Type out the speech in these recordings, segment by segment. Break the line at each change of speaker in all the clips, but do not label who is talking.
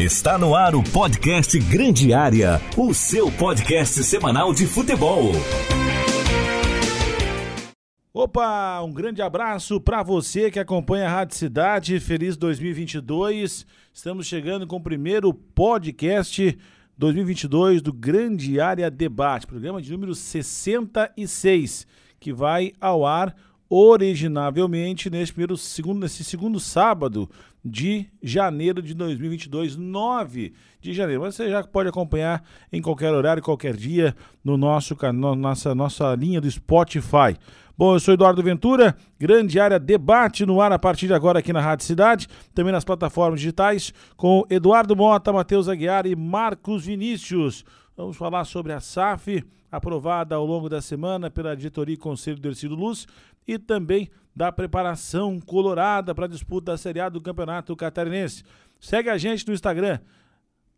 Está no ar o podcast Grande Área, o seu podcast semanal de futebol.
Opa, um grande abraço para você que acompanha a Rádio Cidade. Feliz 2022. Estamos chegando com o primeiro podcast 2022 do Grande Área Debate, programa de número 66, que vai ao ar originavelmente nesse primeiro segundo nesse segundo sábado de janeiro de 2022, 9 de janeiro. Mas você já pode acompanhar em qualquer horário, qualquer dia no nosso canal, nossa nossa linha do Spotify. Bom, eu sou Eduardo Ventura, grande área debate no ar a partir de agora aqui na Rádio Cidade, também nas plataformas digitais, com Eduardo Mota, Matheus Aguiar e Marcos Vinícius. Vamos falar sobre a SAF, aprovada ao longo da semana pela diretoria e conselho do Ercílio Luz, e também da preparação colorada para a disputa da Série A do Campeonato Catarinense. Segue a gente no Instagram,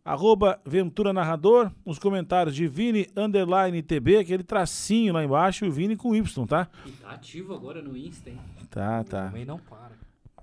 arroba Ventura Narrador, os comentários de Vini Underline TB, aquele tracinho lá embaixo, e o Vini com Y, tá?
E tá ativo agora no Insta, hein?
Tá, tá.
Também não para.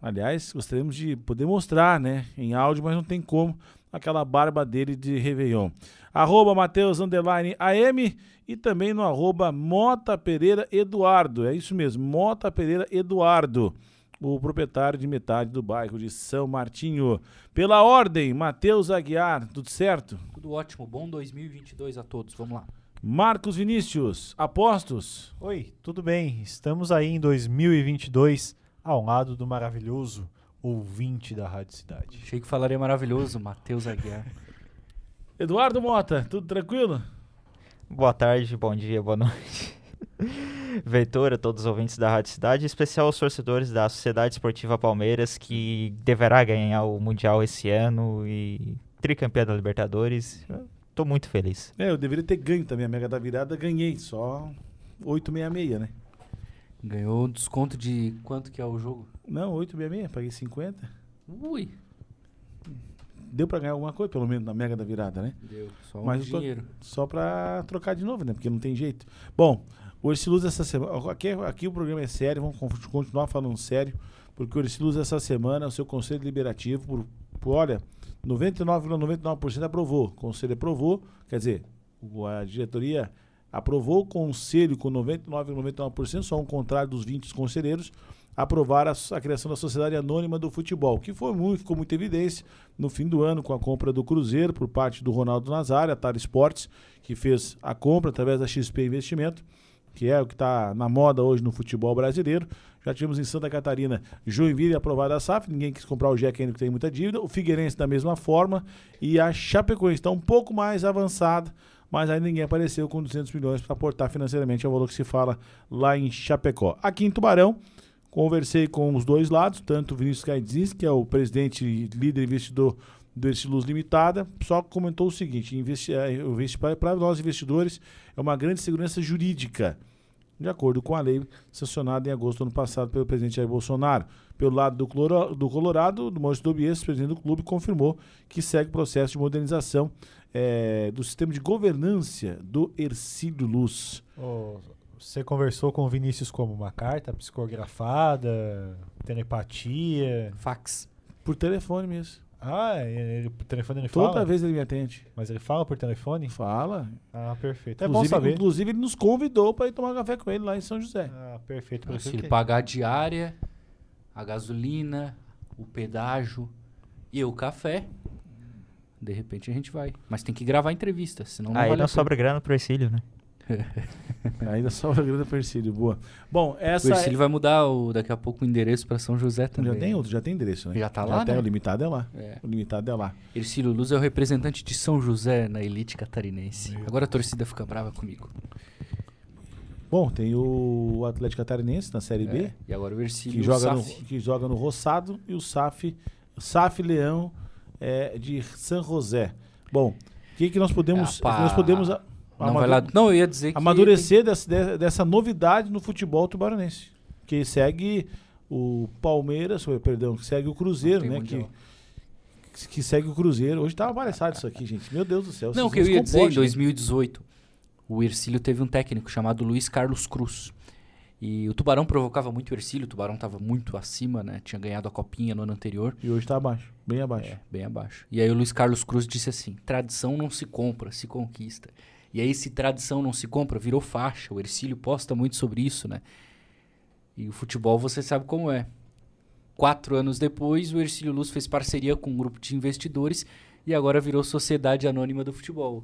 Aliás, gostaríamos de poder mostrar, né, em áudio, mas não tem como, aquela barba dele de Réveillon. Arroba Matheus Underline AM e também no arroba Mota Pereira Eduardo. É isso mesmo, Mota Pereira Eduardo o proprietário de metade do bairro de São Martinho. Pela ordem, Matheus Aguiar, tudo certo?
Tudo ótimo, bom 2022 a todos. Vamos lá.
Marcos Vinícius, apostos?
Oi, tudo bem? Estamos aí em 2022 ao lado do maravilhoso ouvinte da Rádio Cidade.
Achei que falaria maravilhoso, Matheus Aguiar.
Eduardo Mota, tudo tranquilo?
Boa tarde, bom dia, boa noite. Ventura, todos os ouvintes da Rádio Cidade, em especial os torcedores da Sociedade Esportiva Palmeiras, que deverá ganhar o Mundial esse ano e tricampeão da Libertadores. Estou muito feliz.
É, eu deveria ter ganho também a Mega da Virada, ganhei, só 866, né?
Ganhou um desconto de quanto que é o jogo?
Não, 866, paguei 50.
Ui,
Deu pra ganhar alguma coisa, pelo menos, na Mega da Virada, né?
deu só um
Mas eu tô-
dinheiro.
Só pra trocar de novo, né? Porque não tem jeito. Bom, o Erciluz essa semana. Aqui, aqui o programa é sério, vamos con- continuar falando sério, porque o Erciluz essa semana, o seu Conselho Deliberativo, por, por olha, 99,99% aprovou. O Conselho aprovou, quer dizer, a diretoria aprovou o Conselho com 99,99%, só um contrário dos 20 conselheiros, aprovar a, a criação da Sociedade Anônima do Futebol, que foi muito, ficou muito evidência no fim do ano com a compra do Cruzeiro por parte do Ronaldo Nazário, a Tara Esportes, que fez a compra através da XP Investimento, que é o que está na moda hoje no futebol brasileiro. Já tivemos em Santa Catarina Joinville aprovada a SAF, ninguém quis comprar o Jack ainda que tem muita dívida, o Figueirense da mesma forma e a Chapecoense está um pouco mais avançada, mas ainda ninguém apareceu com 200 milhões para aportar financeiramente, é o valor que se fala lá em Chapecó. Aqui em Tubarão, Conversei com os dois lados, tanto o Vinícius Caidzinski, que é o presidente e líder investidor do Estiluz Limitada, só comentou o seguinte: investi- para nós investidores é uma grande segurança jurídica, de acordo com a lei sancionada em agosto do ano passado pelo presidente Jair Bolsonaro. Pelo lado do, Cloro- do Colorado, do Maurício Dobies, presidente do clube, confirmou que segue o processo de modernização eh, do sistema de governança do Ercílio Luz.
Ô, você conversou com o Vinícius como uma carta psicografada, telepatia.
Fax.
Por telefone mesmo.
Ah, ele, por telefone ele
Toda
fala?
vez ele me atende.
Mas ele fala por telefone?
Fala.
Ah, perfeito. É bom
inclusive,
saber.
inclusive, ele nos convidou para ir tomar café com ele lá em São José.
Ah, perfeito. por
Se ele pagar a diária, a gasolina, o pedágio e o café, de repente a gente vai. Mas tem que gravar a entrevista, senão não
Aí
vale
não sobra grana pro Ercílio, né?
Ainda sobra grana para Ercílio. Boa. Bom,
O
essa.
Ercílio vai mudar o, daqui a pouco o endereço para São José também.
Já tem outro, já tem endereço, né?
Já tá lá,
tem,
né?
O limitado é lá.
É.
O limitado é lá.
Ercílio Luz é o representante de São José na elite catarinense. Agora a torcida fica brava comigo.
Bom, tem o Atlético Catarinense na Série B,
É, E agora o Ercílio
que, joga no, que joga no Roçado, e o SAF, SAF Leão é, de San José. Bom, o que, que nós podemos.
Pá.
que nós podemos a-
Não, vai lá. não, eu ia dizer que.
amadurecer dessa, de- dessa novidade no futebol tubaronense. Que segue o Palmeiras, ou, perdão, que segue o Cruzeiro,
Não
né? Que, que segue o Cruzeiro. Hoje tá palhaçada isso aqui, gente. Meu Deus do céu.
Não, o que eu ia dizer, em
comportem.
2018, o Ercílio teve um técnico chamado Luiz Carlos Cruz. E o Tubarão provocava muito o Ercílio, o Tubarão estava muito acima, né? Tinha ganhado a copinha no ano anterior.
E hoje tá abaixo, bem abaixo.
É, bem abaixo. E aí o Luiz Carlos Cruz disse assim: tradição não se compra, se conquista. E aí, se tradição não se compra, virou faixa. O Ercílio posta muito sobre isso, né? E o futebol você sabe como é. Quatro anos depois, o Ercílio Luz fez parceria com um grupo de investidores e agora virou Sociedade Anônima do Futebol.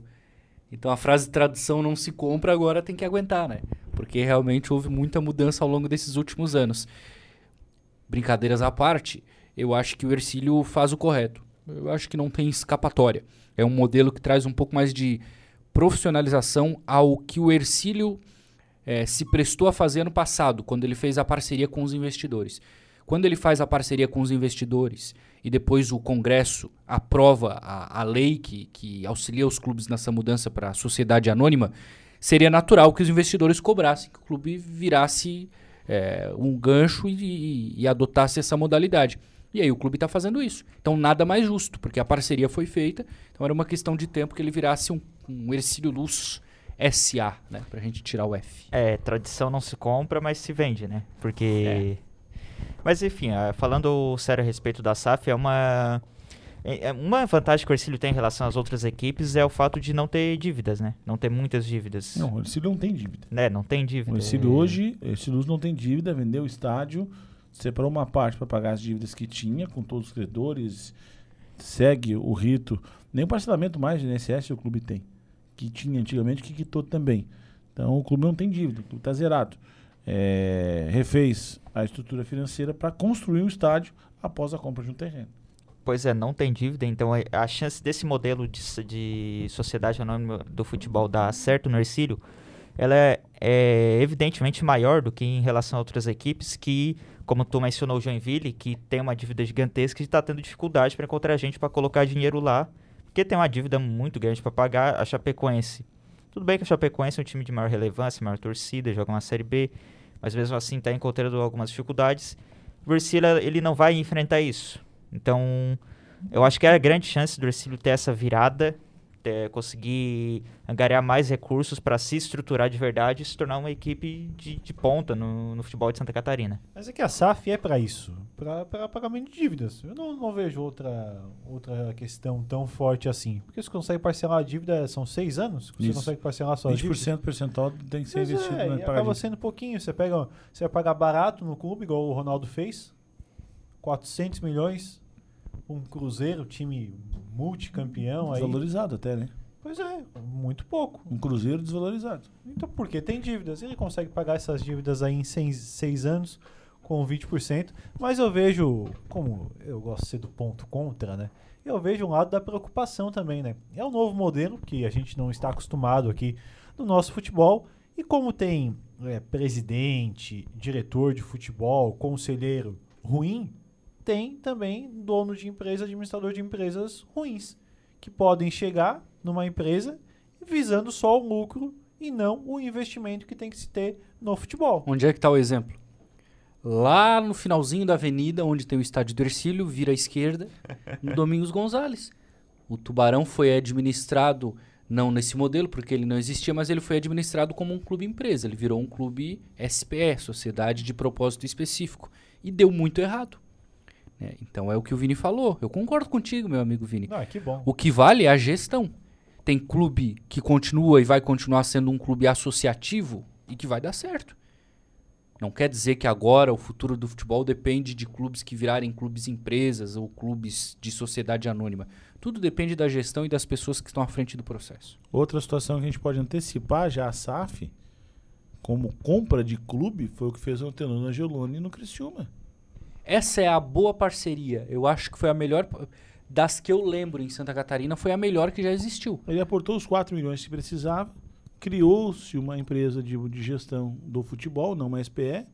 Então a frase tradição não se compra agora tem que aguentar, né? Porque realmente houve muita mudança ao longo desses últimos anos. Brincadeiras à parte, eu acho que o Ercílio faz o correto. Eu acho que não tem escapatória. É um modelo que traz um pouco mais de profissionalização ao que o Ercílio eh, se prestou a fazer no passado, quando ele fez a parceria com os investidores. Quando ele faz a parceria com os investidores e depois o Congresso aprova a, a lei que, que auxilia os clubes nessa mudança para a sociedade anônima, seria natural que os investidores cobrassem, que o clube virasse eh, um gancho e, e, e adotasse essa modalidade. E aí o clube está fazendo isso. Então nada mais justo, porque a parceria foi feita. Então era uma questão de tempo que ele virasse um, um Ercílio Luz SA, né? Pra gente tirar o F.
É, tradição não se compra, mas se vende, né? Porque. Mas enfim, ah, falando sério a respeito da SAF, é uma. é- é Uma vantagem que o Ercílio tem em relação às outras equipes é o fato de não ter dívidas, né? Não ter muitas dívidas.
Não, o Ercílio não tem dívida.
Né? Não tem dívida.
O Ercílio hoje, o Ercílio não tem dívida, vendeu o estádio, separou uma parte para pagar as dívidas que tinha com todos os credores, segue o rito. Nem o parcelamento mais de INSS o clube tem, que tinha antigamente, que quitou também. Então o clube não tem dívida, o clube está zerado. É, refez a estrutura financeira para construir um estádio após a compra de um terreno.
Pois é, não tem dívida, então a- a chance desse modelo de, de sociedade anônima do futebol dar certo no Ercílio, ela é, é evidentemente maior do que em relação a outras equipes que, como tu mencionou, Joinville, que tem uma dívida gigantesca e está tendo dificuldade para encontrar gente para colocar dinheiro lá, porque tem uma dívida muito grande para pagar a Chapecoense. Tudo bem que a Chapecoense é um time de maior relevância, maior torcida, joga uma Série B, mas mesmo assim está encontrando algumas dificuldades. O ele não vai enfrentar isso. Então, eu acho que é a grande chance do Ercílio ter essa virada, ter- conseguir angariar mais recursos para se estruturar de verdade e se tornar uma equipe de, de ponta no, no futebol de Santa Catarina.
Mas é que a SAF é para isso, para pagamento de dívidas. Eu não, não vejo outra, outra questão tão forte assim. Porque você consegue parcelar a dívida, são seis anos? que Você
Isso.
consegue parcelar só a dívida?
20% percentual tem que ser
Pois
investido
é,
na
e acaba sendo pouquinho. Você pega, você vai pagar barato no clube, igual o Ronaldo fez. 400 milhões. Um Cruzeiro, time multicampeão aí.
Desvalorizado até, né?
Pois é, muito pouco.
Um cruzeiro desvalorizado.
Então, porque tem dívidas. Ele consegue pagar essas dívidas aí em seis, seis anos com 20%. Mas eu vejo, como eu gosto de ser do ponto contra, né? Eu vejo um lado da preocupação também, né? É um novo modelo que a gente não está acostumado aqui no nosso futebol. E como tem é, presidente, diretor de futebol, conselheiro ruim, tem também dono de empresa, administrador de empresas ruins, que podem chegar numa empresa visando só o lucro e não o investimento que tem que se ter no futebol.
Onde é que tá o exemplo? Lá no finalzinho da avenida, onde tem o estádio do Ercílio, vira à esquerda, no Domingos Gonzalez. O Tubarão foi administrado, não nesse modelo, porque ele não existia, mas ele foi administrado como um clube empresa. Ele virou um clube SPE, Sociedade de Propósito Específico. E deu muito errado. Né? Então é o que o Vini falou. Eu concordo contigo, meu amigo Vini.
É que bom.
O que vale é a gestão. Tem clube que continua e vai continuar sendo um clube associativo e que vai dar certo. Não quer dizer que agora o futuro do futebol depende de clubes que virarem clubes empresas ou clubes de sociedade anônima. Tudo depende da gestão e das pessoas que estão à frente do processo.
Outra situação que a gente pode antecipar já a SAF, como compra de clube, foi o que fez o Antenor na Gelone no Criciúma.
Essa é a boa parceria. Eu acho que foi a melhor das que eu lembro em Santa Catarina, foi a melhor que já existiu.
Ele aportou os 4 milhões que precisava, criou-se uma empresa de, de gestão do futebol, não uma SPE,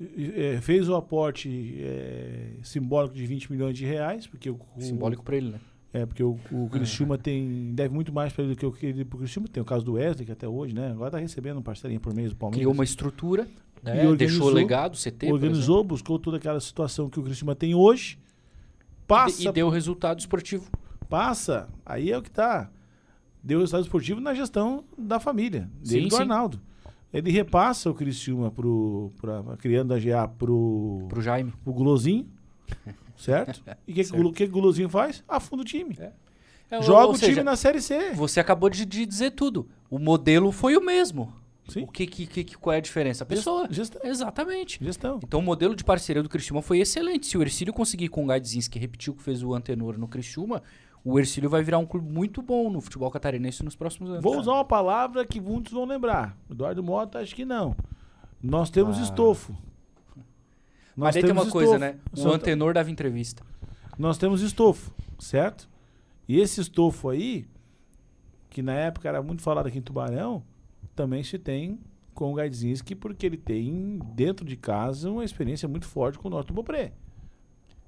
e- é, fez o aporte é, simbólico de 20 milhões de reais, porque o, o-
Simbólico para ele, né?
É, porque o, o Criciúma tem, deve muito mais para ele do que o que ele pro Criciúma. Tem o caso do Wesley, que até hoje, né? Agora tá recebendo um parcelinho por mês do Palmeiras.
Criou uma estrutura, né?
E
deixou legado, CT,
organizou, buscou toda aquela situação que o Criciúma tem hoje. Passa,
E, e deu resultado esportivo.
passa. Aí é o que tá. Deu resultado esportivo na gestão da família, dele
Sim,
e do
sim.
Arnaldo. ele repassa o Criciúma pro, pra, criando a GA pro,
Pro Jaime.
pro Gulozinho, certo? E o que, que, o que o Gulozinho faz? Afunda o time.
É,
Joga
ou
o
seja,
time na Série C.
Você acabou de, de dizer tudo. O modelo foi o mesmo.
Sim.
O que, que, que, qual é a diferença? A pessoa.
Gestão.
Exatamente.
Gestão.
Então o modelo de parceria do Criciúma foi excelente. Se o Ercílio conseguir com o Gaidzinski repetir o que fez o Antenor no Criciúma, o Ercílio vai virar um clube muito bom no futebol catarinense nos próximos anos.
Vou usar uma palavra que muitos vão lembrar. Eduardo Mota, acho que não. Nós temos
Ah.
estofo.
Mas aí tem uma
temos
coisa,
estofo.
né? O
Só-
Antenor dava entrevista.
Nós temos estofo, certo? E esse estofo aí, que na época era muito falado aqui em Tubarão, também se tem com o Gaidzinski, porque ele tem dentro de casa uma experiência muito forte com o Norte do Bopré.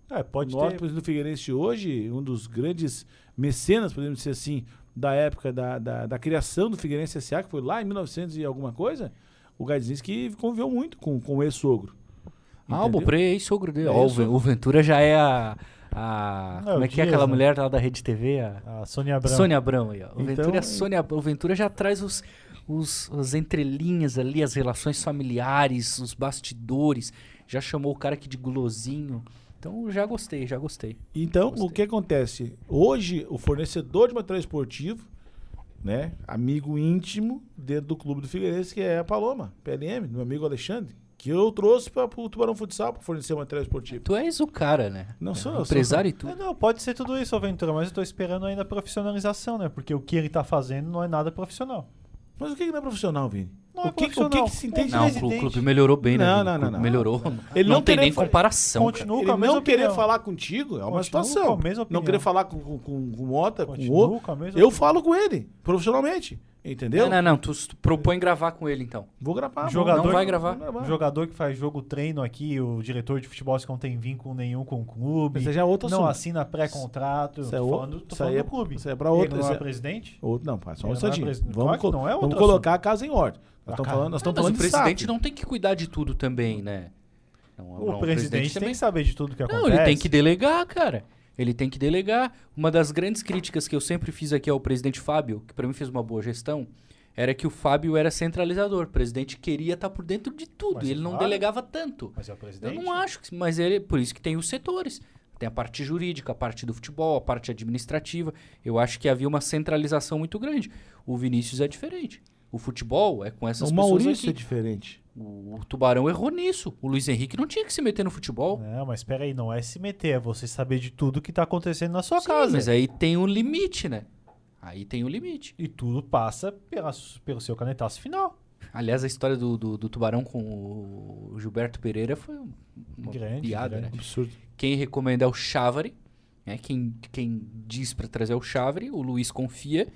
É, pode
o Norte,
ter.
por exemplo, do Figueirense hoje, um dos grandes mecenas, podemos dizer assim, da época da, da, da criação do Figueirense S.A., que foi lá em 1900 e alguma coisa, o Gaidzinski conviveu muito com, com o ex-sogro.
Ah, o? Bopré é ex-sogro dele.
É
o Ventura já é a. a-
É,
como é que é aquela
né?
mulher lá da Rede TV? A
A Sônia Abrão.
Sônia Abrão aí, ó. O,
Então,
Ventura, é- Sônia, o Ventura já traz os, os, as entrelinhas ali, as relações familiares, os bastidores. Já chamou o cara aqui de gulosinho. Então já gostei, já gostei.
Então, o
Gostei.
que acontece? Hoje, o fornecedor de material esportivo, né, amigo íntimo dentro do clube do Figueirense, que é a Paloma, PLM, meu amigo Alexandre, que eu trouxe para o Tubarão Futsal para fornecer material esportivo.
Tu és o cara, né?
Não sou,
É,
eu sou-
Empresário e
É,
tudo.
não, pode ser tudo isso, Aventura, mas eu tô esperando ainda a profissionalização, né? Porque o que ele tá fazendo não é nada profissional.
Mas o que que não é profissional, Vini?
Não é
o que, o que se entende
Não, o clube, melhorou bem, né?
Não, não,
O
não, não.
Melhorou.
Ele
não,
não
tem
querer
nem comparação. cara.
Continua
Ele
com a mesma
não querer
opinião.
falar contigo é uma
Continua
situação.
com a mesma
Não querer falar com, com, com, com o Mota, com o
Continua
outro.
com a mesma
Eu
opinião.
falo com ele, profissionalmente. Entendeu?
Não, não, não. Tu, tu propõe gravar com ele, então.
Vou gravar.
Jogador-
Não vai gravar.
O jogador que faz jogo treino aqui, o diretor de futebol que não tem vínculo nenhum com o clube,
Esse já é outro
não
assunto.
assina pré-contrato.
Isso é o-
falando, tô
isso
falando
é-
do clube.
isso é pra
Ele
outro-
não
isso
é
é-
presidente?
Outro, não, pá, só um
Ele não é
instantinho.
presidente.
Vamos,
Claro não é outro
vamos colocar a casa em ordem. Nós estamos falando, nós
Não,
estamos
mas
falando
o
de
presidente não tem que cuidar de tudo também, né? Não,
O
não,
presidente tem que saber de tudo que acontece.
Não, ele tem que delegar, cara. Ele tem que delegar. Uma das grandes críticas que eu sempre fiz aqui ao presidente Fábio, que pra mim fez uma boa gestão, era que o Fábio era centralizador. O presidente queria estar por dentro de tudo
Mas
e ele não delegava tanto.
Mas é o
Eu
presidente.
não acho, que, mas ele, por isso que tem os setores. Tem a parte jurídica, a parte do futebol, a parte administrativa. Eu acho que havia uma centralização muito grande. O Vinícius é diferente. O futebol é com essas
O
pessoas
Maurício é
aqui.
diferente.
O, o Tubarão errou nisso. O Luiz Henrique não tinha que se meter no futebol.
Não, mas espera aí, não é se meter, é você saber de tudo que tá acontecendo na sua
Sim,
casa.
mas aí tem um limite, né? Aí tem um limite.
E tudo passa pela- pelo seu canetaço final.
Aliás, a história do, do, do Tubarão com o Gilberto Pereira foi um- uma
Grande,
piada,
grande.
né?
Absurdo.
Quem recomenda é o Chávari, né? Quem, quem diz pra trazer é o Chávari, o Luiz confia.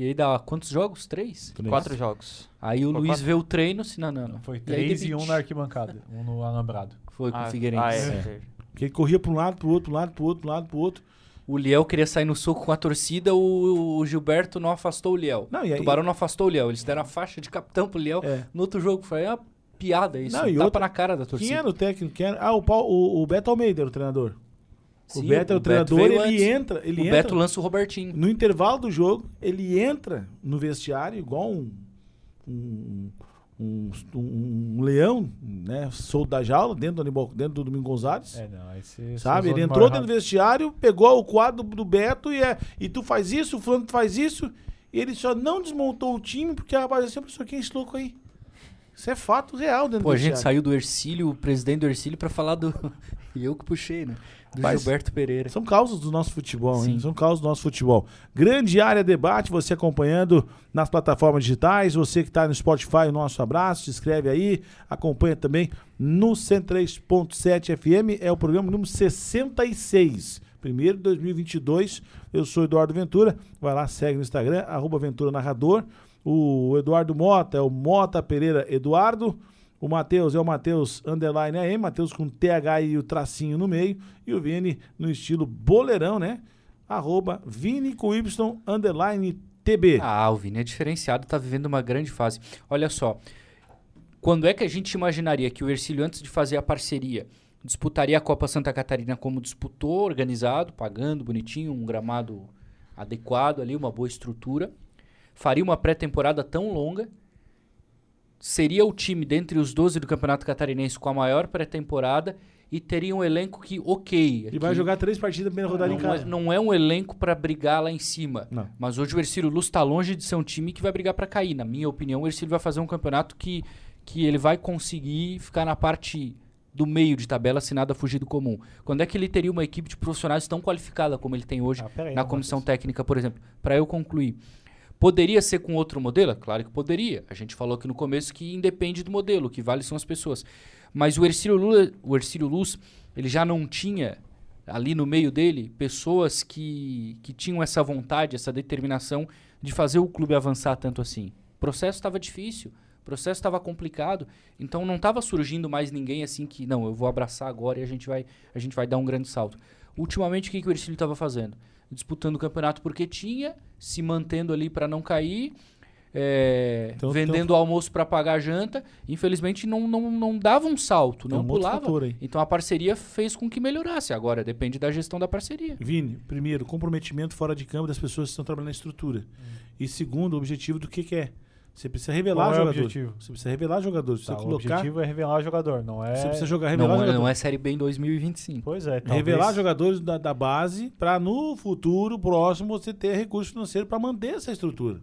E aí dá quantos jogos? Três?
Quatro jogos.
Aí o
Foi
Luiz
quatro.
vê o treino, assim, não, não, não.
Foi
E aí
três e,
demite.
um na arquibancada, um no alambrado.
Foi com
Ah,
o Figueirense.
ah, é.
É. Que ele corria para um lado, para o outro, lado, para o outro, pro lado, para o outro.
O Liel queria sair no soco com a torcida, o, o Gilberto não afastou o Liel.
Não, e
o
aí-
Tubarão não afastou o Liel. Eles deram a faixa de capitão pro Liel.
É.
No outro jogo foi uma piada isso.
Não, e
tapa
outra-
na cara da torcida.
Quem era o técnico? Quem era? Ah, o, Paulo- o, o Beto Almeida era o treinador.
Sim,
o Beto é o, treinador,
veio
ele
antes.
entra. Ele
o
entra
Beto lança o Robertinho.
no intervalo do jogo, ele entra no vestiário igual um. um um, um- leão, né? Solto da jaula, dentro do, dentro do Domingo Gonzalez.
É, não, você.
Sabe? Ele entrou dentro do vestiário, pegou o quadro do, do Beto e, é, e tu faz isso, o fulano faz isso. E ele só não desmontou o time porque a rapaz assim, pessoa, quem é esse louco aí? Isso é fato real dentro
Pô,
do
a gente saiu do Ercílio, o presidente do Ercílio, pra falar do. e eu que puxei, né? Do
Mas-
Gilberto Pereira.
São causas do nosso futebol, hein?
Sim.
São causas do nosso futebol. Grande área debate, você acompanhando nas plataformas digitais, você que está no Spotify, o nosso abraço, se inscreve aí, acompanha também no 103.7 FM, é o programa número 66. Primeiro de 2022, eu sou Eduardo Ventura, vai lá, segue no Instagram, arroba Ventura Narrador. O Eduardo Mota é o Mota Pereira Eduardo. O Matheus é o Matheus Underline AM, Matheus com TH e o tracinho no meio. E o Vini no estilo boleirão, né? Arroba Vini com Y Underline TB.
Ah, o Vini é diferenciado, tá vivendo uma grande fase. Olha só, quando é que a gente imaginaria que o Ercílio, antes de fazer a parceria, disputaria a Copa Santa Catarina como disputou, organizado, pagando bonitinho, um gramado adequado ali, uma boa estrutura, faria uma pré-temporada tão longa seria o time dentre os 12 do Campeonato Catarinense com a maior pré-temporada e teria um elenco que, ok.
Ele vai jogar três partidas na primeira rodada
não,
em casa.
É, não é um elenco para brigar lá em cima.
Não.
Mas hoje o Ercílio Luz está longe de ser um time que vai brigar para cair. Na minha opinião, o Ercílio vai fazer um campeonato que, que ele vai conseguir ficar na parte do meio de tabela se nada fugir do comum. Quando é que ele teria uma equipe de profissionais tão qualificada como ele tem hoje
Ah, peraí,
na comissão técnica, por exemplo? Para eu concluir. Poderia ser com outro modelo? Claro que poderia. A gente falou aqui no começo que independe do modelo, o que vale são as pessoas. Mas o Ercílio, Lula, o Ercílio Luz, ele já não tinha ali no meio dele pessoas que, que tinham essa vontade, essa determinação de fazer o clube avançar tanto assim. O processo estava difícil, o processo estava complicado, então não estava surgindo mais ninguém assim que, não, eu vou abraçar agora e a gente vai, a gente vai dar um grande salto. Ultimamente, o que, que o Ercílio estava fazendo? Disputando o campeonato porque tinha, se mantendo ali para não cair, é,
Então-
vendendo almoço para pagar a janta. Infelizmente, não, não, não dava um salto,
Tem
não
um
pulava. Então a parceria fez com que melhorasse. Agora depende da gestão da parceria.
Vini, primeiro, comprometimento fora de campo das pessoas que estão trabalhando na estrutura. E segundo, o objetivo do que, que é. Você precisa revelar
Qual é o
jogadores.
objetivo?
Você precisa revelar jogadores. Você
Tá, o
colocar.
objetivo é revelar o jogador, não é...
Você precisa jogar, revelar
Não, é-
jogadores.
não é Série B em 2025.
Pois é, talvez...
Revelar jogadores da, da base para no futuro próximo você ter recurso financeiro para manter essa estrutura.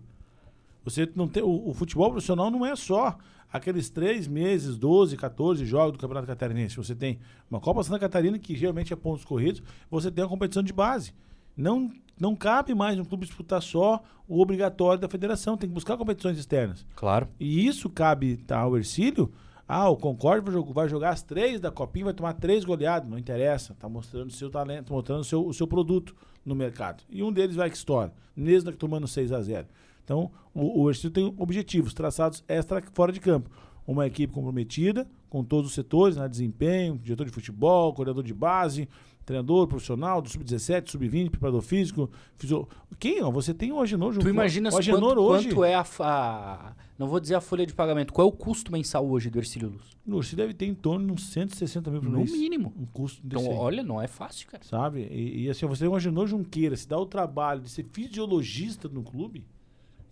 Você não tem, o, o futebol profissional não é só aqueles três meses, 12, 14 jogos do Campeonato Catarinense. Você tem uma Copa Santa Catarina, que geralmente é pontos corridos, você tem a competição de base. Não, não cabe mais um clube disputar só o obrigatório da federação, tem que buscar competições externas.
Claro.
E isso cabe tá, ao Ercílio. Ah, o Concorde vai jogar, as três da Copinha, vai tomar três goleadas. Não interessa. Tá mostrando seu talento, mostrando o seu, o seu produto no mercado. E um deles vai que estoura. Nesda que tomando 6 a 0 Então, o, o Ercílio tem objetivos traçados extra fora de campo. Uma equipe comprometida com todos os setores, né? desempenho, diretor de futebol, coordenador de base, treinador profissional do sub-17, sub-20, preparador físico, fisio... Quem? Ó, você tem o Agenor junto.
Tu imaginas
o Agenor
quanto,
hoje.
quanto é a, fa- Não vou dizer a folha de pagamento. Qual é o custo mensal hoje do Ercílio Luz?
O Ercílio deve ter em torno de uns 160 mil por
No
mês.
mínimo.
Um custo
Então,
desse aí,
olha, não é fácil, cara.
Sabe? E, e, assim, você tem um Agenor Junqueira, se dá o trabalho de ser fisiologista no clube,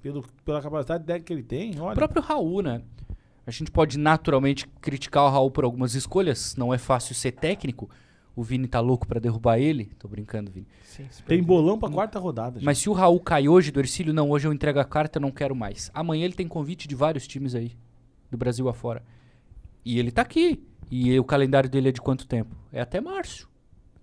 pelo, pela capacidade que ele tem,
O
olha.
próprio Raul, né? A gente pode naturalmente criticar o Raul por algumas escolhas. Não é fácil ser técnico. O Vini tá louco pra derrubar ele. Tô brincando, Vini.
Sim,
Tem bolão pra quarta rodada.
Mas se o Raul cai hoje do Ercílio, não, hoje eu entrego a carta, eu não quero mais. Amanhã ele tem convite de vários times aí, do Brasil afora. E ele tá aqui. E o calendário dele é de quanto tempo? É até março.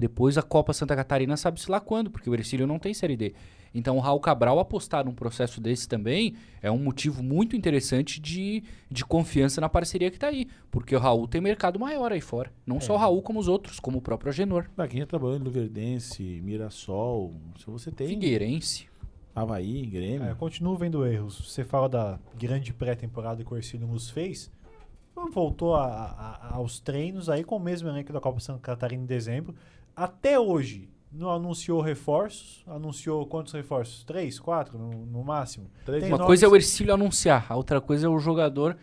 Depois a Copa Santa Catarina sabe-se lá quando, porque o Ercílio não tem Série D. Então o Raul Cabral apostar num processo desse também é um motivo muito interessante de, de confiança na parceria que tá aí. Porque o Raul tem mercado maior aí fora. Não só o Raul, como os outros, como o próprio Agenor.
Pra quem já trabalhou em Luverdense, Mirassol, se você tem
Figueirense.
Havaí, Grêmio.
É, eu continuo vendo erros. Você fala da grande pré-temporada que o Ercílio nos fez. Voltou a- a- aos treinos aí com o mesmo elenco da Copa Santa Catarina em dezembro. Até hoje, não anunciou reforços. Anunciou quantos reforços? Três, quatro no, no máximo.
Três
Uma coisa é o Ercílio anunciar, a outra coisa é o jogador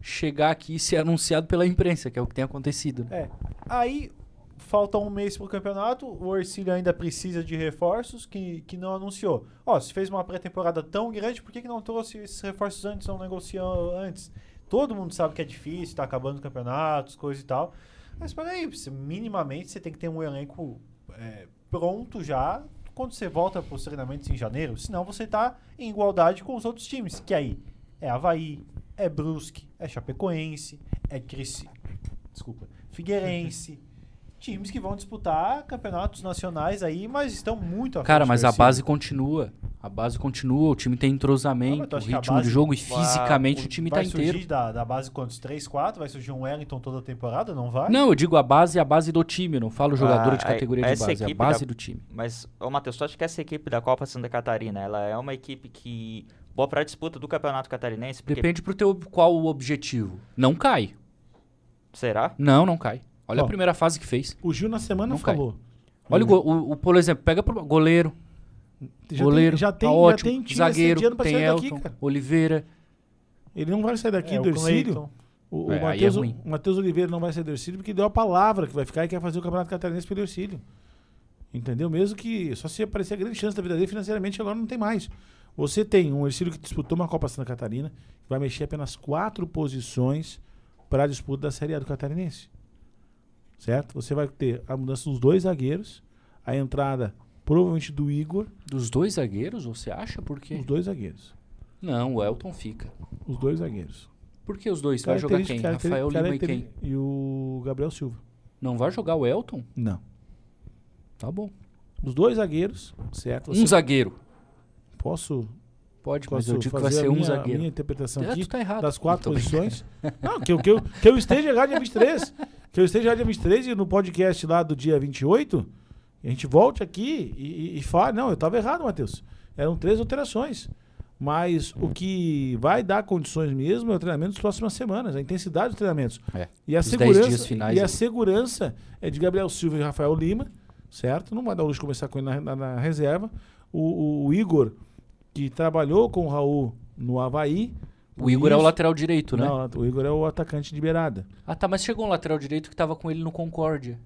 chegar aqui e ser anunciado pela imprensa, que é o que tem acontecido. né?
É. Aí falta um mês pro campeonato, o Ercílio ainda precisa de reforços que, que não anunciou. Ó, se fez uma pré-temporada tão grande, por que, que não trouxe esses reforços antes, não negociou antes? Todo mundo sabe que é difícil, tá acabando os campeonatos, coisa e tal. Mas peraí, você- minimamente você tem que ter um elenco é, pronto já quando você volta para os treinamentos em janeiro. Senão você tá em igualdade com os outros times, que aí é Havaí, é Brusque, é Chapecoense, é Cresci... Desculpa, Figueirense. times que vão disputar campeonatos nacionais aí, mas estão muito à
Cara, mas a base continua. A base continua, o time tem
Ah,
entrosamento,
tu acha
o
que a
ritmo
base
de jogo e
vai-
fisicamente o time tá
vai
inteiro.
surgir da, da base quantos? 3, 4? Vai surgir um Wellington toda a temporada? Não vai?
Não, eu digo a base é a base do time, eu não falo jogador
Ah,
de categoria de
essa
base, é a base
da-
do time.
Mas, ô Matheus, tu acha que essa equipe da Copa Santa Catarina, ela é uma equipe que boa pra disputa do Campeonato Catarinense? Porque,
Depende pro teu qual o objetivo. Não cai.
Será?
Não, não cai. Olha
Ó.
a primeira fase que fez.
O Gil na semana
Não cai.
falou.
Olha o, go- o, o- por exemplo, pega pro goleiro,
Já
goleiro,
tem, já tem,
tá
já
ótimo,
tem time
zagueiro, tem
sair
Elton,
daqui, cara.
Oliveira.
Ele não vai sair daqui
É,
do
o.
O,
É,
Matheus
é
o Matheus Oliveira não vai sair do Ercílio porque deu a palavra que vai ficar e quer fazer o Campeonato Catarinense pelo Ercílio. Entendeu? Mesmo que só se aparecer a grande chance da vida dele financeiramente, agora não tem mais. Você tem um Ercílio que disputou uma Copa Santa Catarina, que vai mexer apenas quatro posições para a disputa da Série A do Catarinense. Certo? Você vai ter a mudança dos dois zagueiros, a entrada provavelmente do Igor,
Dos dois zagueiros, você acha? Por quê?
os dois zagueiros.
Não, o Elton fica.
Os dois zagueiros.
Por que os dois? Vai jogar quem? Rafael Lima e quem?
E o Gabriel Silva.
Não vai jogar o Elton?
Não.
Tá bom.
Os dois zagueiros, certo? Você-
Um zagueiro.
Posso,
Pode,
posso
mas eu digo que
fazer
vai ser
a
um
minha,
zagueiro.
minha interpretação
É,
aqui
tu tá errado.
das quatro
Tô brincando.
posições? Não, que eu, que, eu, que eu esteja já dia 23. Que eu esteja já dia 23 e no podcast lá do dia 28, a gente volte aqui e, e, e fale. Não, eu estava errado, Matheus. Eram três alterações. Mas o que vai dar condições mesmo é o treinamento das próximas semanas, a intensidade dos treinamentos.
É.
E a
Os 10
segurança,
dias finais
e a
aí.
segurança é de Gabriel Silva e Rafael Lima, certo? Não vai dar de começar com ele na, na- na reserva. O, o- o Igor, que trabalhou com o Raul no Havaí.
O Igor é o
isso-
lateral direito, né?
Não, o Igor é o atacante de beirada.
Ah, tá, mas chegou um lateral direito que tava com ele no Concórdia.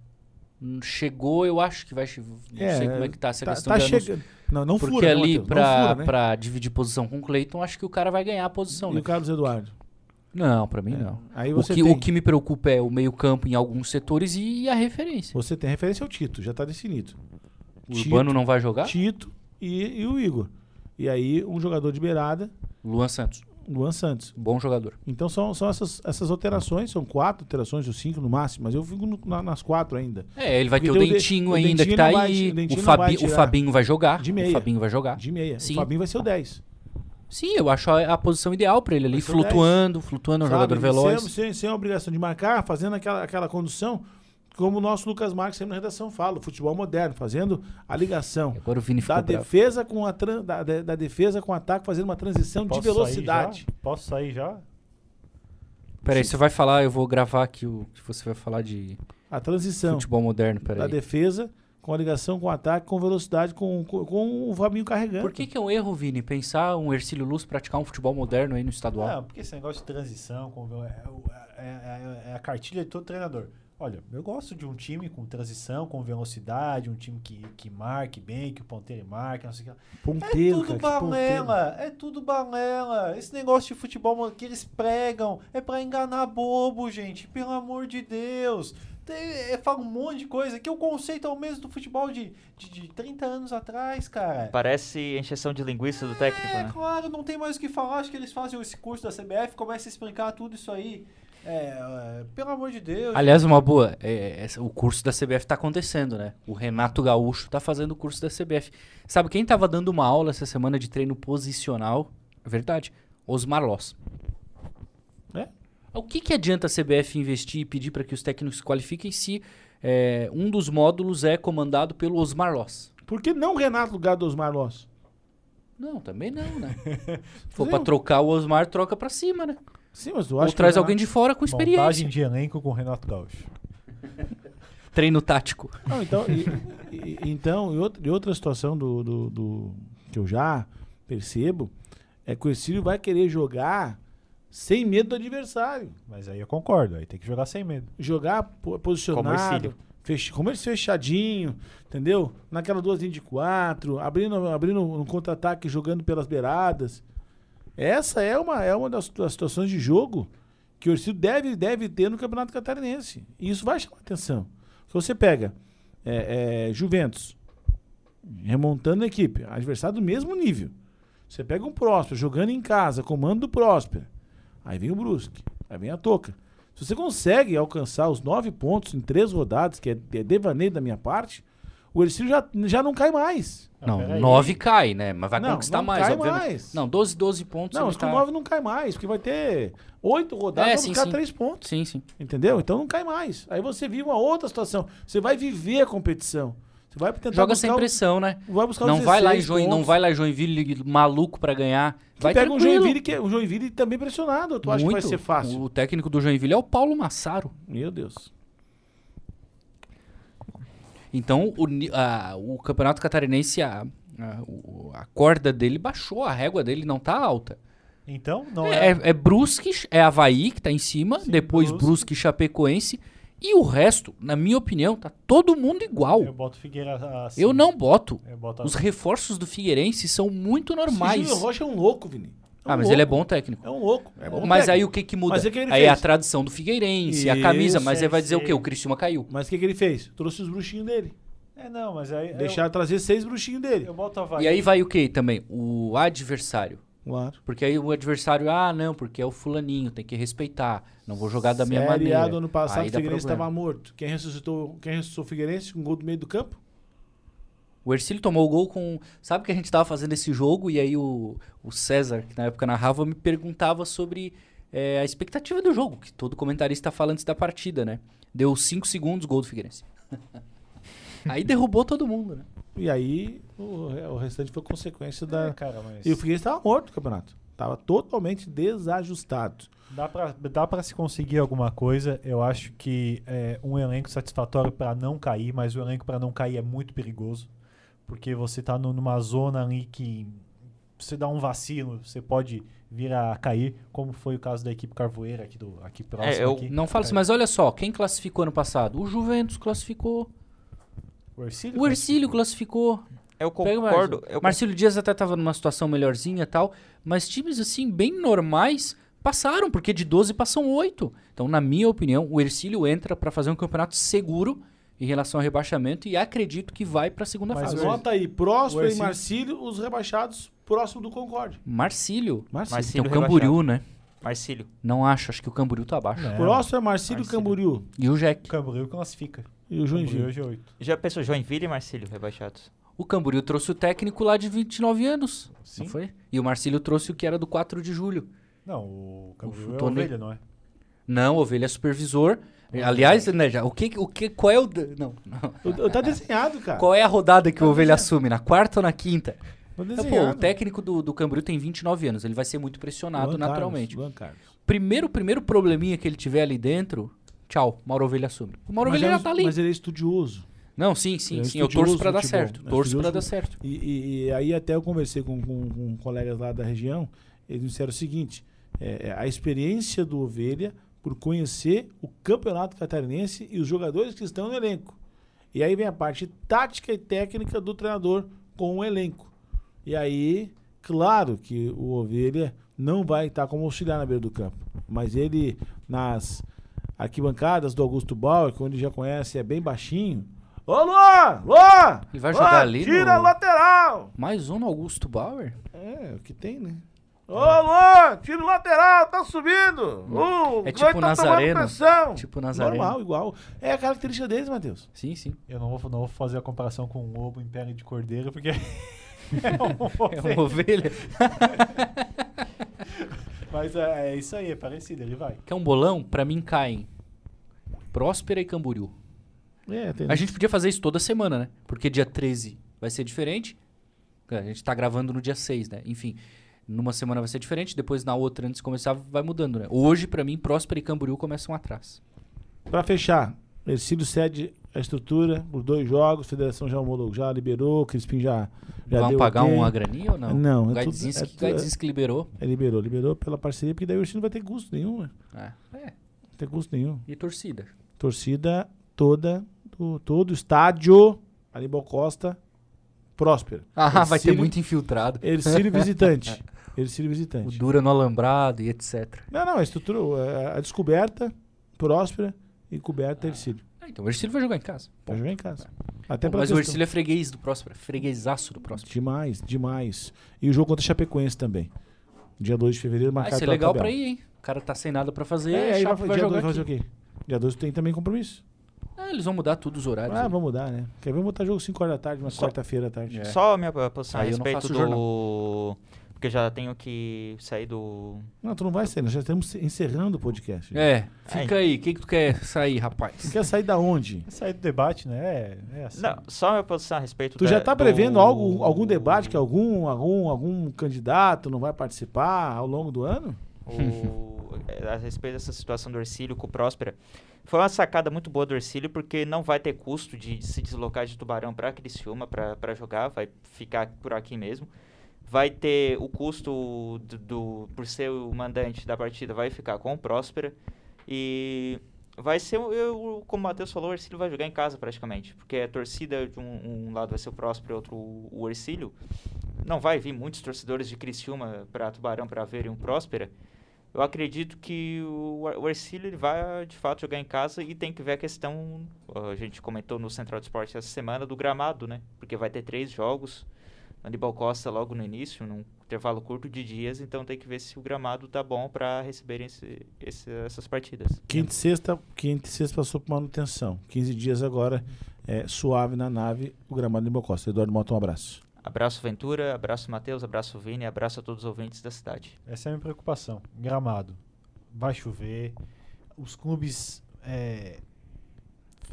Chegou, eu acho que vai. Não sei como é que tá essa
tá,
questão
tá
de
chegando. Não, não
Porque
fura,
ali,
Matheus?
pra,
não fura, né?
pra dividir posição com o Cleiton, acho que o cara vai ganhar a posição,
E
né?
o Carlos Eduardo.
Não, pra mim
É.
não.
Aí
O
você
que,
tem,
o que me preocupa é o meio-campo em alguns setores e a referência.
você tem referência ao Tito, já tá definido.
O Urbano não vai jogar?
Tito e, e o Igor. E aí um jogador de beirada,
Luan Santos,
Luan Santos.
bom jogador.
Então são, são essas, essas alterações, são quatro alterações ou cinco no máximo, mas eu fico no- na- nas quatro ainda.
É, ele vai
Porque
ter o
tem o de-
Dentinho
o
ainda
Dentinho
que tá
vai-
aí.
o Dentinho
O, Fabi, o. Fabinho vai jogar.
De
O
meia.
Fabinho vai jogar.
De meia.
Sim.
O Fabinho vai ser o 10.
Sim, eu acho a, a posição ideal pra ele ali,
o
flutuando, flutuando, um
Sabe?
jogador veloz.
Sem, sem, sem a obrigação de marcar, fazendo aquela, aquela condução, como o nosso Lucas Marques sempre na redação fala, o futebol moderno, fazendo a ligação
Agora o Vini ficou
da
bravo.
defesa, com a tran- da, da- da defesa com o ataque, fazendo uma transição
Posso
de velocidade.
Sair? Posso sair já?
Peraí, você vai falar, eu vou gravar aqui o que você vai falar de
A transição
futebol moderno,
da
peraí.
defesa com a ligação com o ataque, com velocidade, com, com, com o Fabinho carregando.
Por que, que é um erro, Vini, pensar um Ercílio Luz praticar um futebol moderno aí no estadual?
Não, porque esse negócio de transição é, é- é- é a cartilha de todo treinador. Olha, eu gosto de um time com transição, com velocidade, um time que, que marque bem, que o ponteiro marque, não sei o que. lá. É
Ponteiro,
tudo
cara, ponteiro.
balela, é tudo balela. Esse negócio de futebol que eles pregam é pra enganar bobo, gente. Pelo amor de Deus. Tem, é, fala um monte de coisa que o conceito é o mesmo do futebol de, de, de 30 anos atrás, cara.
Parece encheção de linguiça do técnico,
É,
né?
claro, não tem mais o que falar. Acho que eles fazem esse curso da CBF, começam a explicar tudo isso aí. É, é, pelo amor de Deus.
Aliás, uma boa, é, essa- o curso da CBF tá acontecendo, né? O Renato Gaúcho tá fazendo o curso da CBF. Sabe quem tava dando uma aula essa semana de treino posicional? É verdade, Osmar Loss.
É?
O que, que adianta a CBF investir e pedir para que os técnicos se qualifiquem se é, um dos módulos é comandado pelo Osmar Loss?
Por que não Renato no lugar do Osmar Loss?
Não, também não, né? Se for pra trocar o Osmar, troca pra cima, né?
Sim, mas eu
Ou
acho que
traz
o
alguém de fora com
Montagem
experiência.
de elenco com o Renato Gaúcho.
Treino tático.
Não, então, e, e- então, e outra, e outra situação do, do- do- que eu já percebo é que o Ercílio vai querer jogar sem medo do adversário.
Mas aí eu concordo, aí tem que jogar sem medo.
Jogar po- posicionado, fech, como esse fechadinho, entendeu? Naquela duas linhas de quatro, abrindo, abrindo um contra-ataque, jogando pelas beiradas. Essa é uma, é uma das, das situações de jogo que o Ercílio deve, deve ter no Campeonato Catarinense. E isso vai chamar atenção. Se você pega é, é, Juventus, remontando a equipe, adversário do mesmo nível. Você pega um Próspero jogando em casa, comando do Próspero. Aí vem o Brusque, aí vem a Toca. Se você consegue alcançar os nove pontos em três rodadas, que é, é devaneio da minha parte, o Ercílio já, já não cai mais.
Não,
peraí.
9 cai, né? Mas vai
Não,
conquistar
não
mais,
cai
obviamente.
mais.
Não, 12, 12 pontos.
Não,
ele
mas com
tá-
nove não cai mais, porque vai ter oito rodadas,
É,
vai
sim.
três pontos.
Sim, sim.
Entendeu? Então não cai mais. Aí você vive uma outra situação. Você vai viver a competição. Você vai tentar
Joga sem
o-
pressão, né?
Vai buscar
Não vai, lá em
16
Join, não vai lá em Joinville maluco pra ganhar.
Que
Vai
pega um
tranquilo.
Joinville, que, um Joinville também pressionado. Tu acha que vai ser fácil?
O técnico do Joinville é o Paulo Massaro.
Meu Deus.
Então, o, a- o Campeonato Catarinense, a, a, o- a corda dele baixou, a régua dele não tá alta.
Então, não
É,
é.
é Brusque, é Havaí que tá em cima,
Sim,
depois
Brusque.
Brusque e Chapecoense, E o resto, na minha opinião, tá todo mundo igual.
Eu boto Figueira assim.
Eu não boto.
Eu boto
Os reforços do Figueirense são muito normais.
Júnior Rocha é um louco, Vini. É um
Ah, mas
louco.
ele é bom técnico.
É um louco. É bom
Mas aí
técnico.
o que que muda?
Mas o que ele
aí é a
fez?
tradição do Figueirense, a camisa,
Isso,
mas aí vai
é,
dizer o quê? O Criciúma caiu.
Mas o que, que ele fez? Trouxe os bruxinhos dele.
É, não, mas aí.
Deixaram trazer seis bruxinhos dele.
Eu, eu boto Havaí.
E aí vai o quê também? O adversário.
Claro.
Porque aí o adversário, ah, não, porque é o fulaninho, tem que respeitar. Não vou jogar da minha
Série
maneira.
A do ano passado,
Aí
o Figueirense estava morto. Quem ressuscitou, quem ressuscitou o Figueirense? Um gol do meio do campo?
O Ercílio tomou o gol com. Sabe que a gente tava fazendo esse jogo e aí o, o César, que na época narrava, me perguntava sobre é, a expectativa do jogo, que todo comentarista fala antes da partida, né? Deu 5 segundos, gol do Figueirense. aí derrubou todo mundo, né?
E aí o, o restante foi consequência da.
É, cara, mas.
E o Figueirense estava morto no campeonato. Tava totalmente desajustado.
Dá pra, dá pra se conseguir alguma coisa. Eu acho que é um elenco satisfatório pra não cair, mas o elenco pra não cair é muito perigoso. Porque você tá no- numa zona ali que você dá um vacilo, você pode vir a cair, como foi o caso da equipe Carvoeira aqui, do, aqui próximo.
eu-
aqui.
Não fala assim, mas olha só, quem classificou ano passado? O Juventus classificou.
O Ercílio?
O Ercílio classificou.
Eu concordo. Eu
Marcelo Dias até tava numa situação melhorzinha e tal, mas times assim, bem normais, passaram, porque de 12 passam 8. Então, na minha opinião, o Ercílio entra pra fazer um campeonato seguro em relação ao rebaixamento e acredito que vai pra segunda
Mas
fase.
Anota aí, Próspero e Marcílio, os rebaixados próximo do Concorde.
Marcílio.
Marcílio.
Tem
Marcílio
o Camboriú, né?
Marcílio.
Não acho, acho que o Camboriú tá abaixo.
Não.
Próximo é Marcílio e
Marcílio.
Camboriú.
E o Jack.
O Camboriú classifica.
E o Joinville.
hoje é 8.
Já pensou Joinville e Marcílio rebaixados?
O Camboriú trouxe o técnico lá de 29 anos,
Sim.
não foi? E o Marcílio trouxe o que era do 4 de julho.
Não, o Camboriú
O
é
Tony-
ovelha, não é?
Não, Ovelha é supervisor. Aliás, né, já, o que, o que, qual é o... Não, não.
Tá desenhado, cara.
Qual é a rodada que o
Tá
Ovelha
desenhado.
assume? Na quarta ou na quinta?
Tá
Então, pô, o técnico do, do Camboriú tem 29 anos, ele vai ser muito pressionado
Luan
naturalmente.
Carlos, Luan Carlos.
Primeiro, primeiro probleminha que ele tiver ali dentro, tchau, Mauro Ovelha assume. O Mauro
Mas
Ovelha
é-
já tá ali.
Mas ele é estudioso.
Não, sim, sim,
é
sim, eu torço pra
do
dar certo.
É
Torço
do
dar certo.
E, e- aí até eu conversei com, com- com colegas lá da região, eles me disseram o seguinte, é, é, a experiência do Ovelha por conhecer o campeonato catarinense e os jogadores que estão no elenco. E aí vem a parte tática e técnica do treinador com o elenco. E aí, claro que o Ovelha não vai estar como auxiliar na beira do campo, mas ele nas arquibancadas do Augusto Bauer, que onde já conhece, é bem baixinho. Ô Luan! Luan!
Ele vai jogar
Luan,
ali
Tira a
no-
lateral!
Mais um no Augusto Bauer?
É, o que tem, né? Ô Luan, tira o lateral, tá subindo! Uh,
É tipo
tá
Nazareno.
pressão.
Tipo Nazareno.
Normal, igual. É a característica deles, Matheus.
Sim, sim.
Eu não vou, não vou fazer a comparação com o lobo em pele de cordeiro, porque é
É
um
uma ovelha.
Mas é, é isso aí, é parecido, ele vai.
Quer um bolão? Pra mim caem Próspera e Camboriú.
É, tem...
A gente podia fazer isso toda semana, né? Porque dia 13 vai ser diferente. A gente tá gravando no dia 6, né? Enfim, numa semana vai ser diferente, depois na outra, antes de começar, vai mudando, né? Hoje, pra mim, Próspera e Camboriú começam atrás.
Pra fechar, Ercílio cede a estrutura por dois jogos, a federação já homologou, já liberou, o Crispim já, já
Vão pagar
ok.
uma graninha ou não?
Não,
o
é tudo-
Gaidzinski,
é
Gaidzinski liberou.
É, liberou, liberou pela parceria, porque daí o Ercílio não vai ter custo nenhum, né?
É. é.
Não tem custo nenhum.
E torcida?
Torcida toda, do, todo o estádio, Aníbal Costa, próspera.
Ah, vai ter
Ercílio-
muito infiltrado.
Ercílio visitante. Ercílio
O
visitante.
Dura no alambrado e etc.
Não, não, a estrutura, a, a descoberta, próspera e coberta Ercílio.
Ah, então o Ercílio vai jogar em casa.
Vai jogar em casa. Até
Pô, mas o
questão-
Ercílio é freguês do Próspera. Freguesaço do Próspera.
Demais, demais. E o jogo contra a Chapecoense também. Dia 2 de fevereiro,
Vai
marcado
ser
pela
legal
tabela.
pra ir, hein? O cara tá sem nada pra fazer,
É, aí vai,
vai,
dia
jogar
2 fazer o quê? Dia 2 tem também compromisso.
Ah, eles vão mudar tudo os horários.
Ah,
aí.
vamos mudar, né? Quer ver? Vamos botar jogo 5 horas da tarde, uma quarta-feira à tarde.
É.
Só a minha posição a
Aí eu não
respeito
faço
do.
jornal.
Porque eu já tenho que sair do.
Não, tu não vai sair, nós já estamos encerrando o podcast.
É, fica aí. O que, que tu quer sair,
Tu
rapaz?
quer sair da onde?
Sair do debate, né? É, é assim.
Não, só a minha posição a respeito
Tu
da-
já tá
do-
prevendo algo, algum debate que algum, algum, algum candidato não vai participar ao longo do ano?
o- eh, a respeito dessa situação do Ercílio com o Próspera. Foi uma sacada muito boa do Ercílio, porque não vai ter custo de se deslocar de Tubarão para Criciúma para jogar, vai ficar por aqui mesmo. Vai ter o custo do, do- por ser o mandante da partida, vai ficar com o Próspera. E vai ser, eu, como o Matheus falou, o Ercílio vai jogar em casa praticamente. Porque a torcida de um, um lado vai ser o Próspero e outro o Ercílio. Não vai vir muitos torcedores de Criciúma para Tubarão para verem um Próspera. Eu acredito que o, o Ercílio ele vai de fato jogar em casa e tem que ver a questão, a gente comentou no Central do Esporte essa semana, do gramado, né? Porque vai ter três jogos. Aníbal Costa logo no início, num intervalo curto de dias, então tem que ver se o gramado tá bom para receberem esse, esse, essas partidas.
Quinta e sexta, quinta e sexta passou por manutenção. 15 dias agora, é, suave na nave, o gramado de Aníbal Costa. Eduardo Mota, um abraço.
Abraço Ventura, abraço Matheus, abraço Vini, abraço a todos os ouvintes da cidade.
Essa é a minha preocupação. Gramado. Vai chover. Os clubes é,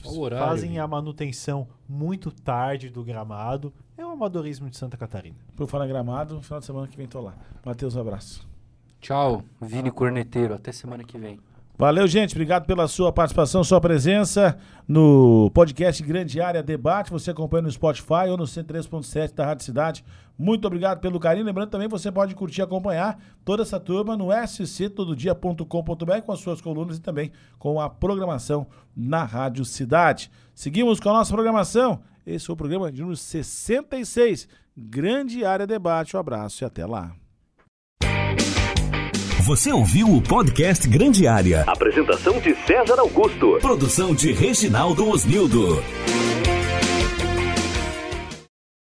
horário,
fazem a manutenção muito tarde do gramado. É o amadorismo de Santa Catarina.
Por falar em gramado, no final de semana que vem tô lá. Matheus, um abraço.
Tchau, Vini Corneteiro. Até semana que vem.
Valeu, gente. Obrigado pela sua participação, sua presença no podcast Grande Área Debate. Você acompanha no Spotify ou no 103.7 da Rádio Cidade. Muito obrigado pelo carinho. Lembrando também, você pode curtir e acompanhar toda essa turma no sctododia.com.br com as suas colunas e também com a programação na Rádio Cidade. Seguimos com a nossa programação. Esse foi o programa de número 66, Grande Área Debate. Um abraço e até lá.
Você ouviu o podcast Grande Área.
Apresentação de César Augusto.
Produção de Reginaldo Osnildo.